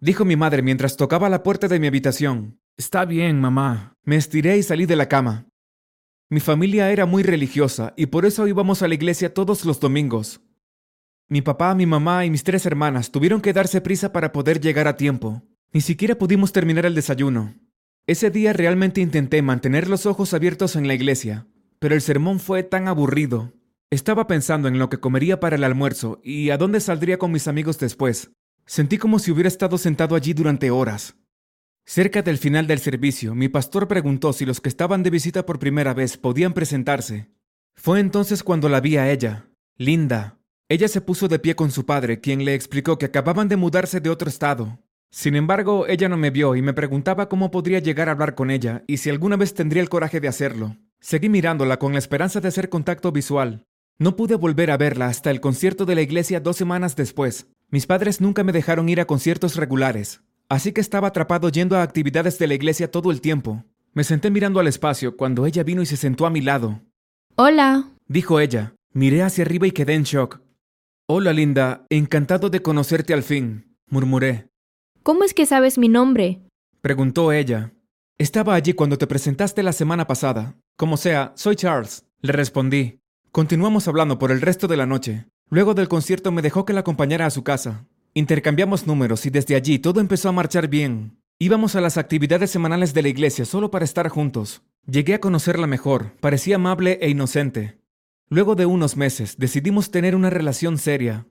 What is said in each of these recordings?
dijo mi madre mientras tocaba la puerta de mi habitación. Está bien, mamá. Me estiré y salí de la cama. Mi familia era muy religiosa y por eso íbamos a la iglesia todos los domingos. Mi papá, mi mamá y mis tres hermanas tuvieron que darse prisa para poder llegar a tiempo. Ni siquiera pudimos terminar el desayuno. Ese día realmente intenté mantener los ojos abiertos en la iglesia, pero el sermón fue tan aburrido. Estaba pensando en lo que comería para el almuerzo y a dónde saldría con mis amigos después. Sentí como si hubiera estado sentado allí durante horas. Cerca del final del servicio, mi pastor preguntó si los que estaban de visita por primera vez podían presentarse. Fue entonces cuando la vi a ella, Linda, ella se puso de pie con su padre, quien le explicó que acababan de mudarse de otro estado. Sin embargo, ella no me vio y me preguntaba cómo podría llegar a hablar con ella y si alguna vez tendría el coraje de hacerlo. Seguí mirándola con la esperanza de hacer contacto visual. No pude volver a verla hasta el concierto de la iglesia dos semanas después. Mis padres nunca me dejaron ir a conciertos regulares, así que estaba atrapado yendo a actividades de la iglesia todo el tiempo. Me senté mirando al espacio cuando ella vino y se sentó a mi lado. Hola, dijo ella. Miré hacia arriba y quedé en shock. Hola, Linda. Encantado de conocerte al fin, murmuré. ¿cómo es que sabes mi nombre? Preguntó ella. Estaba allí cuando te presentaste la semana pasada. Como sea, soy Charles. Le respondí. Continuamos hablando por el resto de la noche. Luego del concierto me dejó que la acompañara a su casa. Intercambiamos números y desde allí todo empezó a marchar bien. Íbamos a las actividades semanales de la iglesia solo para estar juntos. Llegué a conocerla mejor, parecía amable e inocente. Luego de unos meses decidimos tener una relación seria.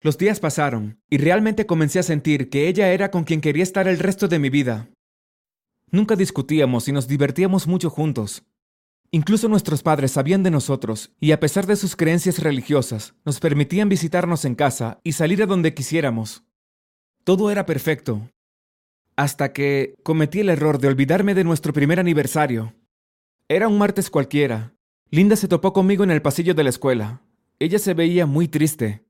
Los días pasaron y realmente comencé a sentir que ella era con quien quería estar el resto de mi vida. Nunca discutíamos y nos divertíamos mucho juntos. Incluso nuestros padres sabían de nosotros y a pesar de sus creencias religiosas, nos permitían visitarnos en casa y salir a donde quisiéramos. Todo era perfecto. Hasta que cometí el error de olvidarme de nuestro primer aniversario. Era un martes cualquiera, Linda se topó conmigo en el pasillo de la escuela. Ella se veía muy triste.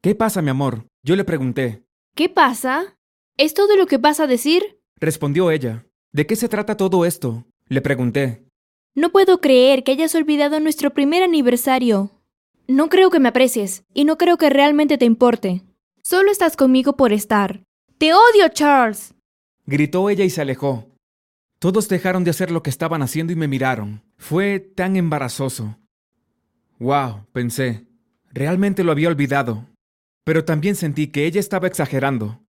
¿Qué pasa, mi amor? Yo le pregunté. ¿Qué pasa? ¿Es todo lo que vas a decir? Respondió ella. ¿De qué se trata todo esto? Le pregunté. No puedo creer que hayas olvidado nuestro primer aniversario. No creo que me aprecies, y no creo que realmente te importe. Solo estás conmigo por estar. ¡Te odio, Charles! Gritó ella y se alejó. Todos dejaron de hacer lo que estaban haciendo y me miraron. Fue tan embarazoso. Wow, pensé. Realmente lo había olvidado. Pero también sentí que ella estaba exagerando.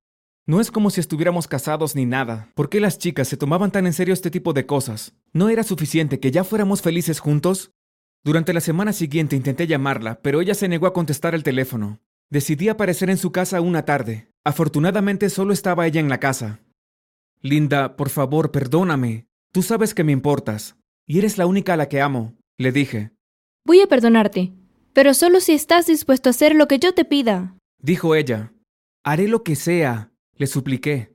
No es como si estuviéramos casados ni nada. ¿Por qué las chicas se tomaban tan en serio este tipo de cosas? ¿No era suficiente que ya fuéramos felices juntos? Durante la semana siguiente intenté llamarla, pero ella se negó a contestar el teléfono. Decidí aparecer en su casa una tarde. Afortunadamente solo estaba ella en la casa. Linda, por favor, perdóname. Tú sabes que me importas. Y eres la única a la que amo, le dije. Voy a perdonarte, pero solo si estás dispuesto a hacer lo que yo te pida. Dijo ella. Haré lo que sea, le supliqué.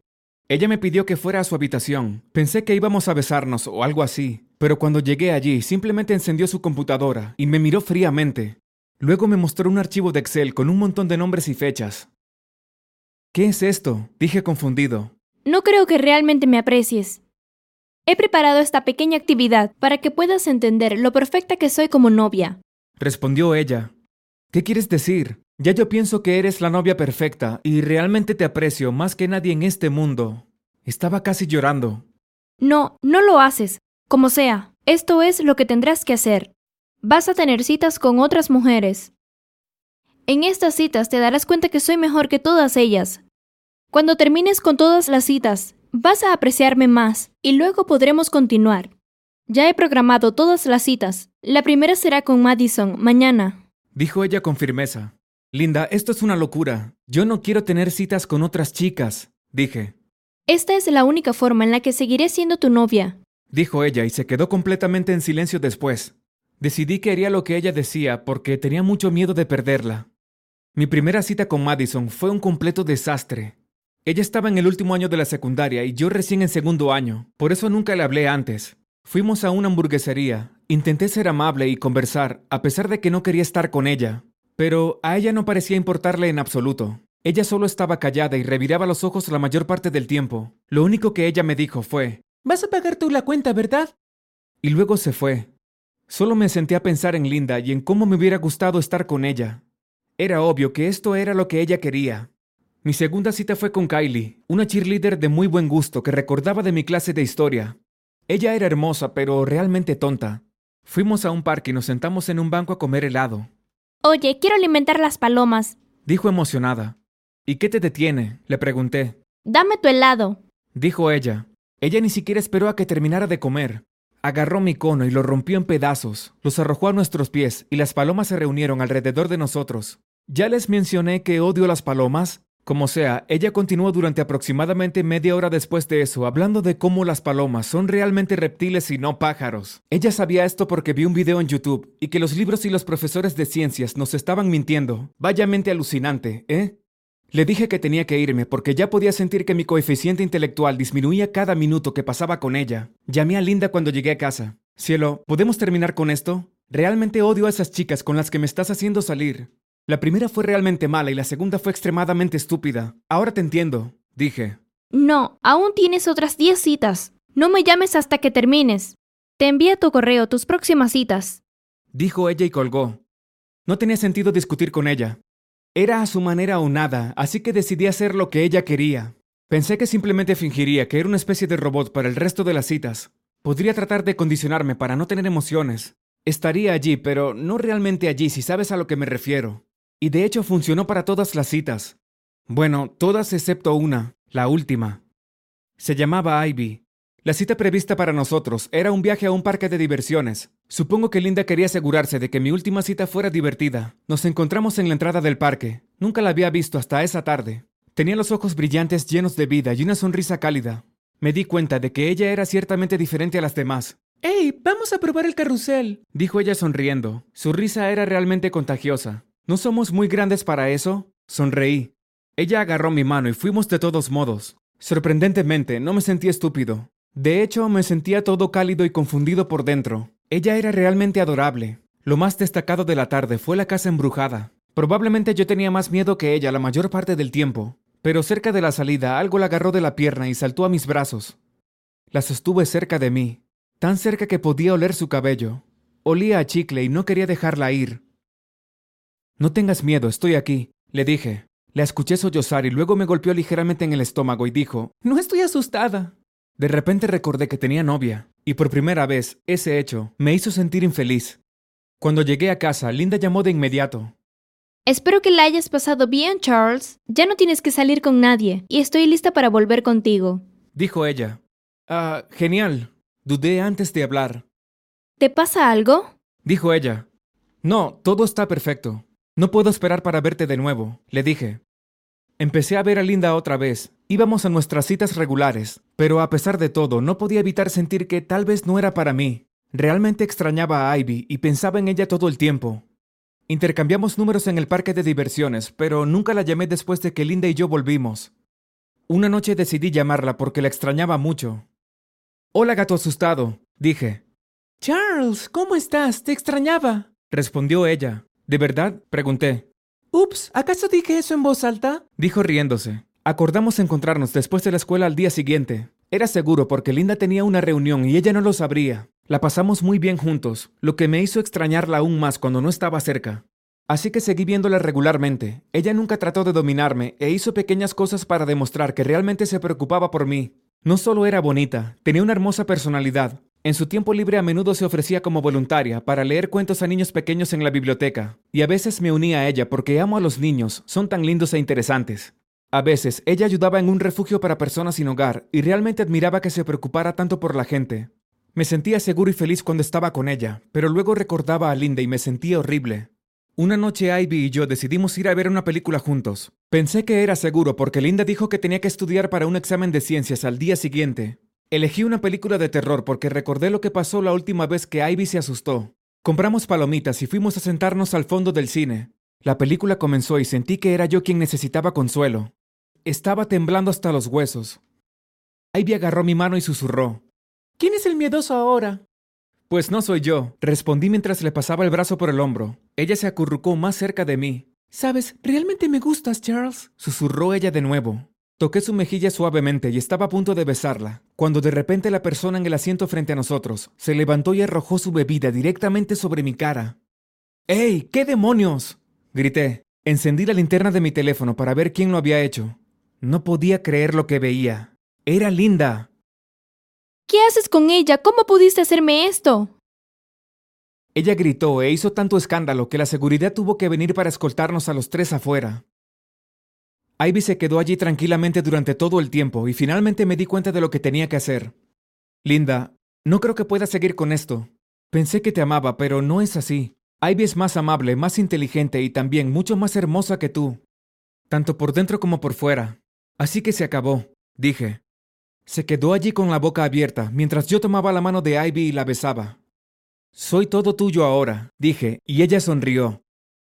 Ella me pidió que fuera a su habitación. Pensé que íbamos a besarnos o algo así, pero cuando llegué allí simplemente encendió su computadora y me miró fríamente. Luego me mostró un archivo de Excel con un montón de nombres y fechas. ¿Qué es esto? dije confundido. No creo que realmente me aprecies. He preparado esta pequeña actividad para que puedas entender lo perfecta que soy como novia. Respondió ella. ¿Qué quieres decir? Ya yo pienso que eres la novia perfecta y realmente te aprecio más que nadie en este mundo. Estaba casi llorando. No, no lo haces. Como sea, esto es lo que tendrás que hacer. Vas a tener citas con otras mujeres. En estas citas te darás cuenta que soy mejor que todas ellas, cuando termines con todas las citas, vas a apreciarme más y luego podremos continuar. Ya he programado todas las citas. La primera será con Madison, mañana. Dijo ella con firmeza. Linda, esto es una locura. Yo no quiero tener citas con otras chicas, dije. Esta es la única forma en la que seguiré siendo tu novia. Dijo ella y se quedó completamente en silencio después. Decidí que haría lo que ella decía porque tenía mucho miedo de perderla. Mi primera cita con Madison fue un completo desastre. Ella estaba en el último año de la secundaria y yo recién en segundo año, por eso nunca le hablé antes. Fuimos a una hamburguesería, intenté ser amable y conversar, a pesar de que no quería estar con ella, pero a ella no parecía importarle en absoluto. Ella solo estaba callada y reviraba los ojos la mayor parte del tiempo. Lo único que ella me dijo fue, Vas a pagar tú la cuenta, ¿verdad? Y luego se fue. Solo me senté a pensar en Linda y en cómo me hubiera gustado estar con ella. Era obvio que esto era lo que ella quería. Mi segunda cita fue con Kylie, una cheerleader de muy buen gusto que recordaba de mi clase de historia. Ella era hermosa, pero realmente tonta. Fuimos a un parque y nos sentamos en un banco a comer helado. Oye, quiero alimentar las palomas. Dijo emocionada. ¿Y qué te detiene? Le pregunté. Dame tu helado. Dijo ella. Ella ni siquiera esperó a que terminara de comer. Agarró mi cono y lo rompió en pedazos, los arrojó a nuestros pies y las palomas se reunieron alrededor de nosotros. Ya les mencioné que odio las palomas. Como sea, ella continuó durante aproximadamente media hora después de eso, hablando de cómo las palomas son realmente reptiles y no pájaros. Ella sabía esto porque vi un video en YouTube y que los libros y los profesores de ciencias nos estaban mintiendo. Vaya mente alucinante, ¿eh? Le dije que tenía que irme porque ya podía sentir que mi coeficiente intelectual disminuía cada minuto que pasaba con ella. Llamé a Linda cuando llegué a casa. Cielo, ¿podemos terminar con esto? Realmente odio a esas chicas con las que me estás haciendo salir. La primera fue realmente mala y la segunda fue extremadamente estúpida. Ahora te entiendo, dije. No, aún tienes otras 10 citas. No me llames hasta que termines. Te envía tu correo tus próximas citas. Dijo ella y colgó. No tenía sentido discutir con ella. Era a su manera o nada, así que decidí hacer lo que ella quería. Pensé que simplemente fingiría que era una especie de robot para el resto de las citas. Podría tratar de condicionarme para no tener emociones. Estaría allí, pero no realmente allí, si sabes a lo que me refiero. Y de hecho funcionó para todas las citas. Bueno, todas excepto una, la última. Se llamaba Ivy, la cita prevista para nosotros era un viaje a un parque de diversiones. Supongo que Linda quería asegurarse de que mi última cita fuera divertida. Nos encontramos en la entrada del parque. Nunca la había visto hasta esa tarde. Tenía los ojos brillantes llenos de vida y una sonrisa cálida. Me di cuenta de que ella era ciertamente diferente a las demás. ¡Hey! Vamos a probar el carrusel, dijo ella sonriendo. Su risa era realmente contagiosa. ¿No somos muy grandes para eso? Sonreí. Ella agarró mi mano y fuimos de todos modos. Sorprendentemente, no me sentí estúpido. De hecho, me sentía todo cálido y confundido por dentro. Ella era realmente adorable. Lo más destacado de la tarde fue la casa embrujada. Probablemente yo tenía más miedo que ella la mayor parte del tiempo, pero cerca de la salida algo la agarró de la pierna y saltó a mis brazos. La sostuve cerca de mí, tan cerca que podía oler su cabello. Olía a chicle y no quería dejarla ir. No tengas miedo, estoy aquí, le dije. La escuché sollozar y luego me golpeó ligeramente en el estómago y dijo, No estoy asustada. De repente recordé que tenía novia, y por primera vez ese hecho me hizo sentir infeliz. Cuando llegué a casa, Linda llamó de inmediato. Espero que la hayas pasado bien, Charles. Ya no tienes que salir con nadie, y estoy lista para volver contigo. Dijo ella. Ah, genial. Dudé antes de hablar. ¿Te pasa algo? Dijo ella. No, todo está perfecto. No puedo esperar para verte de nuevo, le dije. Empecé a ver a Linda otra vez. Íbamos a nuestras citas regulares, pero a pesar de todo no podía evitar sentir que tal vez no era para mí. Realmente extrañaba a Ivy y pensaba en ella todo el tiempo. Intercambiamos números en el parque de diversiones, pero nunca la llamé después de que Linda y yo volvimos. Una noche decidí llamarla porque la extrañaba mucho. Hola, gato asustado, dije. Charles, ¿cómo estás? Te extrañaba, respondió ella. ¿De verdad? pregunté. Ups, ¿acaso dije eso en voz alta? Dijo riéndose. Acordamos encontrarnos después de la escuela al día siguiente. Era seguro porque Linda tenía una reunión y ella no lo sabría. La pasamos muy bien juntos, lo que me hizo extrañarla aún más cuando no estaba cerca. Así que seguí viéndola regularmente. Ella nunca trató de dominarme e hizo pequeñas cosas para demostrar que realmente se preocupaba por mí. No solo era bonita, tenía una hermosa personalidad, en su tiempo libre a menudo se ofrecía como voluntaria para leer cuentos a niños pequeños en la biblioteca, y a veces me unía a ella porque amo a los niños, son tan lindos e interesantes. A veces ella ayudaba en un refugio para personas sin hogar y realmente admiraba que se preocupara tanto por la gente. Me sentía seguro y feliz cuando estaba con ella, pero luego recordaba a Linda y me sentía horrible. Una noche Ivy y yo decidimos ir a ver una película juntos. Pensé que era seguro porque Linda dijo que tenía que estudiar para un examen de ciencias al día siguiente, Elegí una película de terror porque recordé lo que pasó la última vez que Ivy se asustó. Compramos palomitas y fuimos a sentarnos al fondo del cine. La película comenzó y sentí que era yo quien necesitaba consuelo. Estaba temblando hasta los huesos. Ivy agarró mi mano y susurró. ¿Quién es el miedoso ahora? Pues no soy yo, respondí mientras le pasaba el brazo por el hombro. Ella se acurrucó más cerca de mí. Sabes, realmente me gustas, Charles, susurró ella de nuevo. Toqué su mejilla suavemente y estaba a punto de besarla, cuando de repente la persona en el asiento frente a nosotros se levantó y arrojó su bebida directamente sobre mi cara. ¡Ey! ¿Qué demonios? grité. Encendí la linterna de mi teléfono para ver quién lo había hecho. No podía creer lo que veía. Era Linda. ¿Qué haces con ella? ¿Cómo pudiste hacerme esto? Ella gritó e hizo tanto escándalo que la seguridad tuvo que venir para escoltarnos a los tres afuera. Ivy se quedó allí tranquilamente durante todo el tiempo y finalmente me di cuenta de lo que tenía que hacer. Linda, no creo que pueda seguir con esto. Pensé que te amaba, pero no es así. Ivy es más amable, más inteligente y también mucho más hermosa que tú. Tanto por dentro como por fuera. Así que se acabó, dije. Se quedó allí con la boca abierta mientras yo tomaba la mano de Ivy y la besaba. Soy todo tuyo ahora, dije, y ella sonrió.